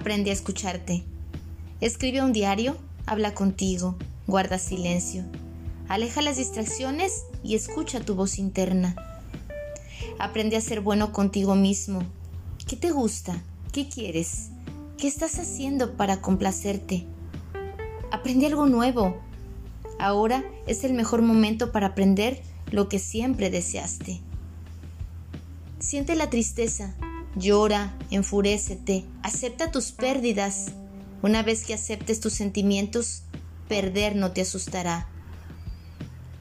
Aprende a escucharte. Escribe un diario, habla contigo, guarda silencio. Aleja las distracciones y escucha tu voz interna. Aprende a ser bueno contigo mismo. ¿Qué te gusta? ¿Qué quieres? ¿Qué estás haciendo para complacerte? Aprende algo nuevo. Ahora es el mejor momento para aprender lo que siempre deseaste. Siente la tristeza, llora, enfurécete, acepta tus pérdidas. Una vez que aceptes tus sentimientos, perder no te asustará.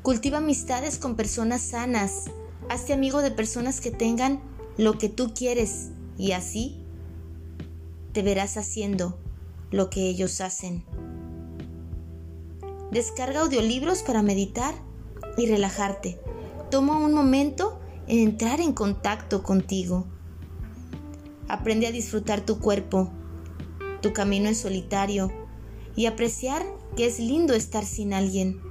Cultiva amistades con personas sanas. Hazte amigo de personas que tengan lo que tú quieres y así te verás haciendo lo que ellos hacen. Descarga audiolibros para meditar y relajarte. Toma un momento en entrar en contacto contigo. Aprende a disfrutar tu cuerpo, tu camino en solitario y apreciar que es lindo estar sin alguien.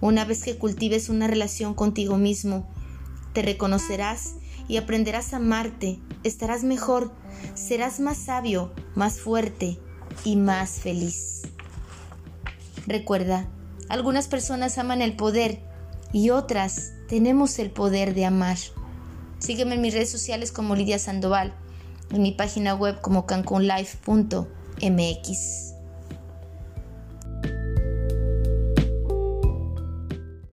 Una vez que cultives una relación contigo mismo, te reconocerás y aprenderás a amarte, estarás mejor, serás más sabio, más fuerte y más feliz. Recuerda, algunas personas aman el poder y otras tenemos el poder de amar. Sígueme en mis redes sociales como Lidia Sandoval, en mi página web como cancunlife.mx.